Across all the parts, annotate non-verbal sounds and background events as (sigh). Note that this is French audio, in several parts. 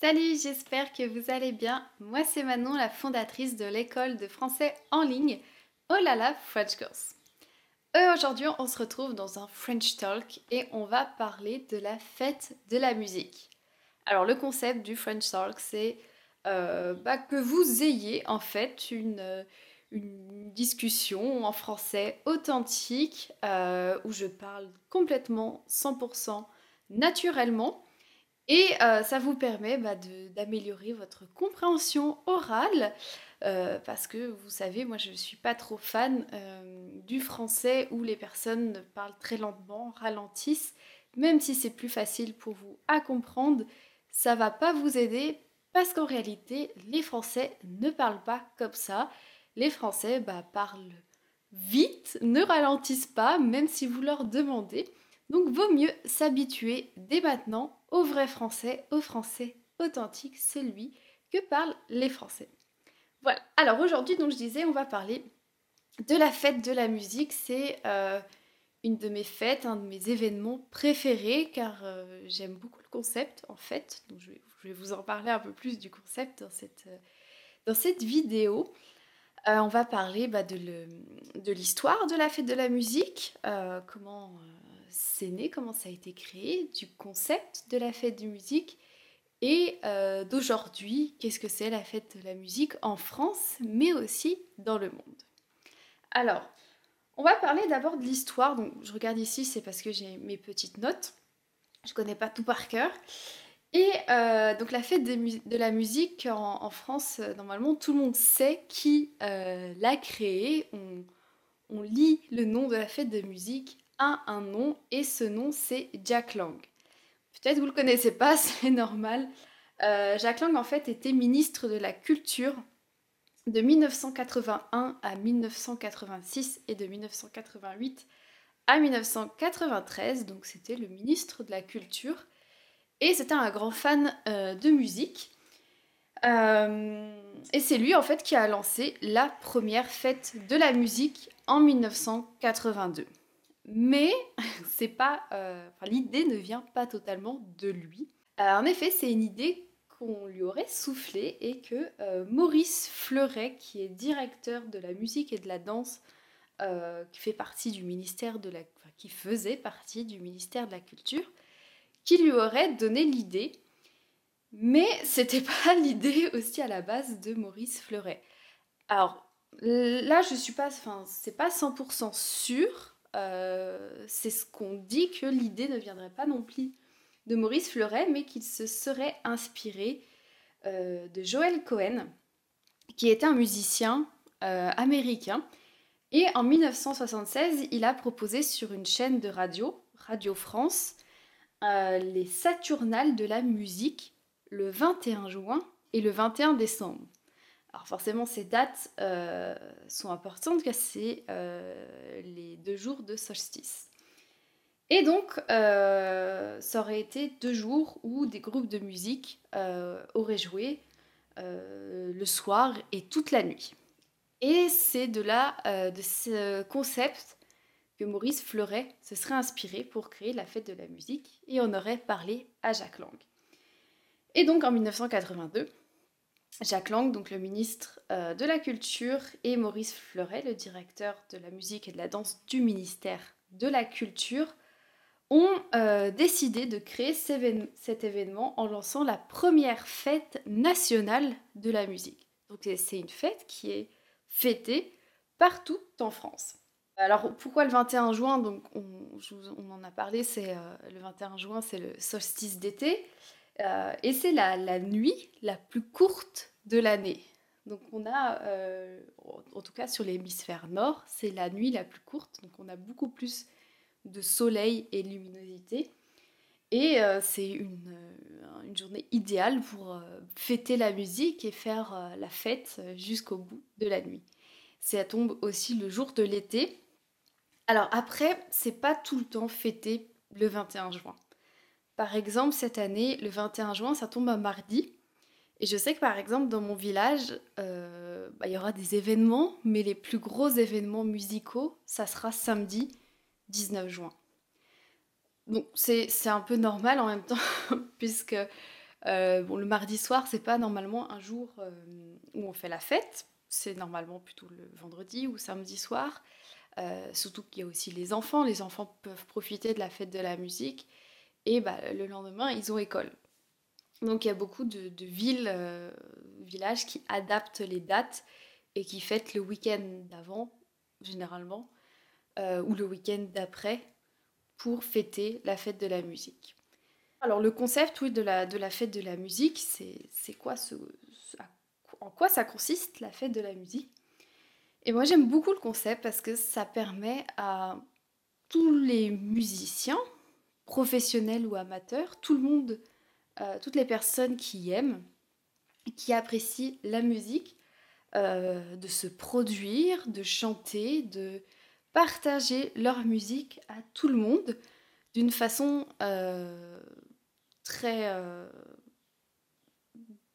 Salut, j'espère que vous allez bien. Moi, c'est Manon, la fondatrice de l'école de français en ligne Oh French Course. Euh, aujourd'hui, on se retrouve dans un French Talk et on va parler de la fête de la musique. Alors, le concept du French Talk, c'est euh, bah, que vous ayez en fait une, une discussion en français authentique euh, où je parle complètement 100% naturellement et euh, ça vous permet bah, d'améliorer votre compréhension orale. Euh, parce que vous savez, moi je ne suis pas trop fan euh, du français où les personnes parlent très lentement, ralentissent. Même si c'est plus facile pour vous à comprendre, ça va pas vous aider parce qu'en réalité, les Français ne parlent pas comme ça. Les Français bah, parlent vite, ne ralentissent pas, même si vous leur demandez. Donc vaut mieux s'habituer dès maintenant au vrai français, au français authentique, celui que parlent les Français. Voilà. Alors aujourd'hui, donc je disais, on va parler de la fête de la musique. C'est euh, une de mes fêtes, un de mes événements préférés, car euh, j'aime beaucoup le concept en fait. Donc je vais, vous en parler un peu plus du concept dans cette, euh, vidéo. on va parler bah, de l'histoire de, de, la fête de la musique, comment c'est né, comment ça a été créé, du concept de la fête de musique et euh, d'aujourd'hui, qu'est-ce que c'est la fête de la musique en France, mais aussi dans le monde. Alors, on va parler d'abord de l'histoire. Donc, je regarde ici, c'est parce que j'ai mes petites notes. Je connais pas tout par cœur. Et euh, donc la fête de, la musique en, France, euh, normalement, tout le monde sait qui l'a créée. On lit le nom de la fête de musique un nom et ce nom c'est Jack Lang. Peut-être vous le connaissez pas, (laughs) c'est normal. Euh, Jack Lang en fait était ministre de la Culture de 1981 à 1986 et de 1988 à 1993, donc c'était le ministre de la Culture et c'était un grand fan euh, de musique. Euh, et c'est lui en fait qui a lancé la première fête de la musique en 1982. Mais (laughs) c'est pas, euh, l'idée ne vient pas totalement de lui. Euh, en effet, c'est une idée qu'on lui aurait soufflé et que euh, Maurice Fleuret, qui est directeur de la musique et de la danse, qui faisait partie du ministère de la Culture, qui lui aurait donné l'idée. Mais c'était (laughs) pas l'idée aussi à la base de Maurice Fleuret. Alors là, je suis pas, enfin, c'est pas 100% sûr, euh, c'est ce qu'on dit que l'idée ne viendrait pas non plus de Maurice Fleuret, mais qu'il se serait inspiré euh, de Joel Cohen, qui était un musicien euh, américain. Et en 1976, il a proposé sur une chaîne de radio, Radio France, les Saturnales de la musique le 21 juin et le 21 décembre. Forcément, ces dates euh, sont importantes car c'est euh, les deux jours de solstice. Et donc, euh, ça aurait été deux jours où des groupes de musique auraient joué le soir et toute la nuit. Et c'est de là, de ce concept, que Maurice Fleuret se serait inspiré pour créer la fête de la musique et on aurait parlé à Jacques Lang. Et donc en 1982, Jacques Lang, donc le ministre euh, de la Culture, et Maurice Fleuret, le directeur de la musique et de la danse du ministère de la Culture, ont euh, décidé de créer cet événement en lançant la première fête nationale de la musique. Donc c'est une fête qui est fêtée partout en France. Alors pourquoi le 21 juin? Donc on, en a parlé, c'est euh, le 21 juin, c'est le solstice d'été. Euh, et c'est la, nuit la plus courte de l'année. Donc on a, euh, en tout cas sur l'hémisphère nord, c'est la nuit la plus courte. Donc on a beaucoup plus de soleil et de luminosité. Et euh, c'est une, journée idéale pour fêter la musique et faire la fête jusqu'au bout de la nuit. Ça tombe aussi le jour de l'été. Alors après, c'est pas tout le temps fêté le 21 juin. Par exemple, cette année, le 21 juin, ça tombe un mardi. Et je sais que par exemple, dans mon village, euh, bah, il y aura des événements, mais les plus gros événements musicaux, ça sera samedi 19 juin. Donc c'est un peu normal en même temps, (laughs) puisque bon, le mardi soir, c'est pas normalement un jour où on fait la fête. C'est normalement plutôt le vendredi ou samedi soir. surtout qu'il y a aussi les enfants. Les enfants peuvent profiter de la fête de la musique. Et bah, le lendemain, ils ont école. Donc il y a beaucoup de, villes, villages qui adaptent les dates et qui fêtent le week-end d'avant, généralement, ou le week-end d'après, pour fêter la fête de la musique. Alors le concept oui, de, la, de la fête de la musique, c'est quoi ce, en quoi ça consiste la fête de la musique? Et moi j'aime beaucoup le concept parce que ça permet à tous les musiciens, professionnels ou amateurs, tout le monde, euh, toutes les personnes qui aiment, qui apprécient la musique, euh, de se produire, de chanter, de partager leur musique à tout le monde d'une façon euh, très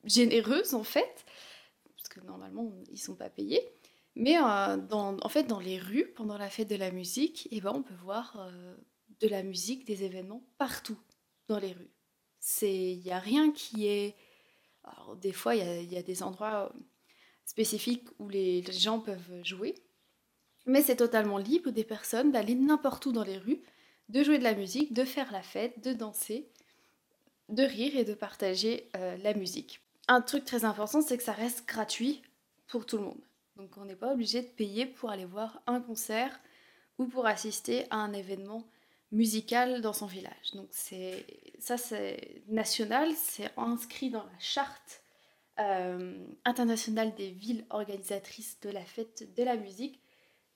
généreuse en fait, parce que normalement ils sont pas payés. Mais en fait, dans les rues, pendant la fête de la musique, eh ben, on peut voir de la musique, des événements partout dans les rues. Il n'y a rien qui est... Alors, des fois, il y, a, des endroits spécifiques où les gens peuvent jouer, mais c'est totalement libre des personnes d'aller n'importe où dans les rues, de jouer de la musique, de faire la fête, de danser, de rire et de partager euh, la musique. Un truc très important, c'est que ça reste gratuit pour tout le monde. Donc on n'est pas obligé de payer pour aller voir un concert ou pour assister à un événement musical dans son village. Donc c'est ça c'est national, c'est inscrit dans la charte euh, internationale des villes organisatrices de la fête de la musique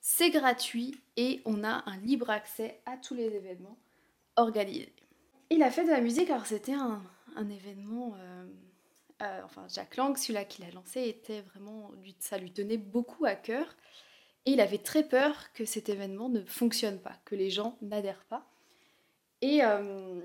c'est gratuit et on a un libre accès à tous les événements organisés. Et la fête de la musique, alors c'était un, événement, euh, euh, enfin Jacques Lang, celui-là qui l'a lancé, était vraiment, ça lui tenait beaucoup à cœur. Et il avait très peur que cet événement ne fonctionne pas, que les gens n'adhèrent pas. Et, euh,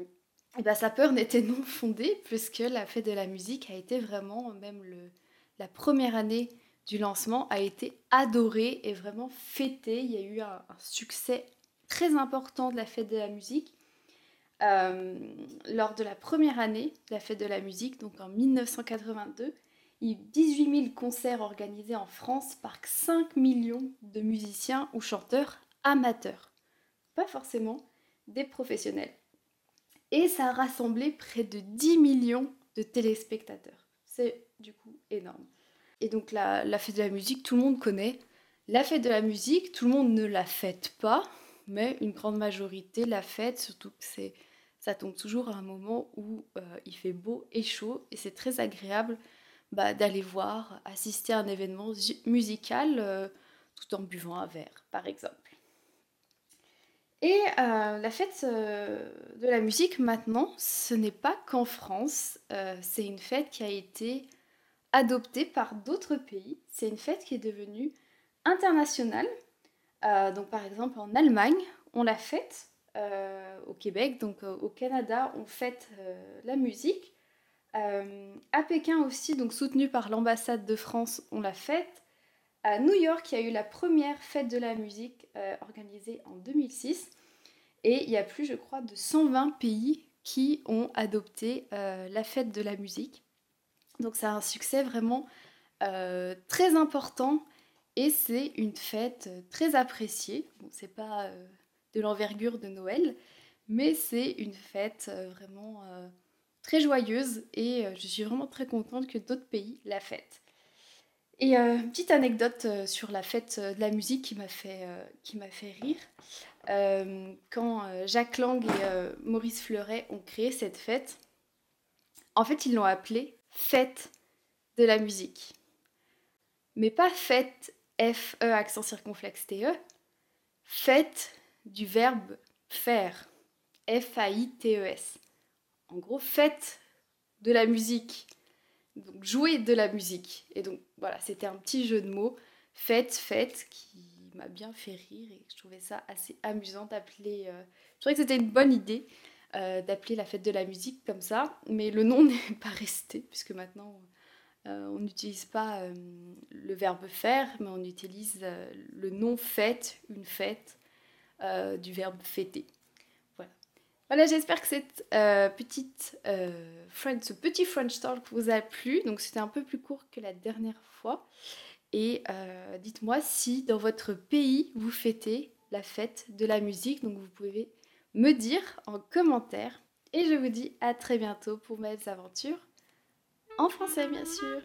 ben, sa peur (laughs) n'était non fondée, puisque la fête de la musique a été vraiment, même le, la première année du lancement a été adoré et vraiment fêté. Il y a eu un, succès très important de la fête de la musique. Euh, lors de la première année de la fête de la musique, donc en 1982, il y a eu 18 000 concerts organisés en France par 5 millions de musiciens ou chanteurs amateurs. Pas forcément des professionnels. Et ça a rassemblé près de 10 millions de téléspectateurs. C'est du coup énorme. Et donc la, fête de la musique, tout le monde connaît. La fête de la musique, tout le monde ne la fête pas, mais une grande majorité la fête, surtout que ça tombe toujours à un moment où euh, il fait beau et chaud, et c'est très agréable bah, d'aller voir, assister à un événement musical euh, tout en buvant un verre, par exemple. Et euh, la fête de la musique maintenant, ce n'est pas qu'en France, c'est une fête qui a été adoptée par d'autres pays. C'est une fête qui est devenue internationale. Euh, donc par exemple en Allemagne, on la fête. Euh, au Québec, donc euh, au Canada, on fête la musique. À Pékin aussi, donc soutenu par l'ambassade de France, on la fête. À New York, il y a eu la première fête de la musique organisée en 2006. Et il y a plus, je crois, de 120 pays qui ont adopté la fête de la musique. Donc c'est un succès vraiment euh, très important et c'est une fête très appréciée. Bon, c'est pas euh, de l'envergure de Noël, mais c'est une fête euh, vraiment très joyeuse et je suis vraiment très contente que d'autres pays la fêtent. Et une petite anecdote sur la fête de la musique qui m'a fait, qui m'a fait rire. quand Jacques Lang et Maurice Fleuret ont créé cette fête, en fait, ils l'ont appelée fête de la musique. Mais pas fête, F-E, accent circonflexe T-E, fête du verbe faire, F-A-I-T-E-S. En gros, fête de la musique. Donc jouer de la musique. Et donc voilà, c'était un petit jeu de mots. Fête, fête, qui m'a bien fait rire et je trouvais ça assez amusant d'appeler. Euh, je trouvais que c'était une bonne idée euh, d'appeler la fête de la musique comme ça, mais le nom (laughs) n'est pas resté, puisque maintenant euh, on n'utilise pas le verbe faire, mais on utilise le nom fête, une fête, du verbe fêter. Voilà. J'espère que cette euh, petite, euh, ce petit French Talk vous a plu. Donc c'était un peu plus court que la dernière fois. Et euh, dites-moi si dans votre pays vous fêtez la fête de la musique. Donc vous pouvez me dire en commentaire. Et je vous dis à très bientôt pour mes aventures en français bien sûr.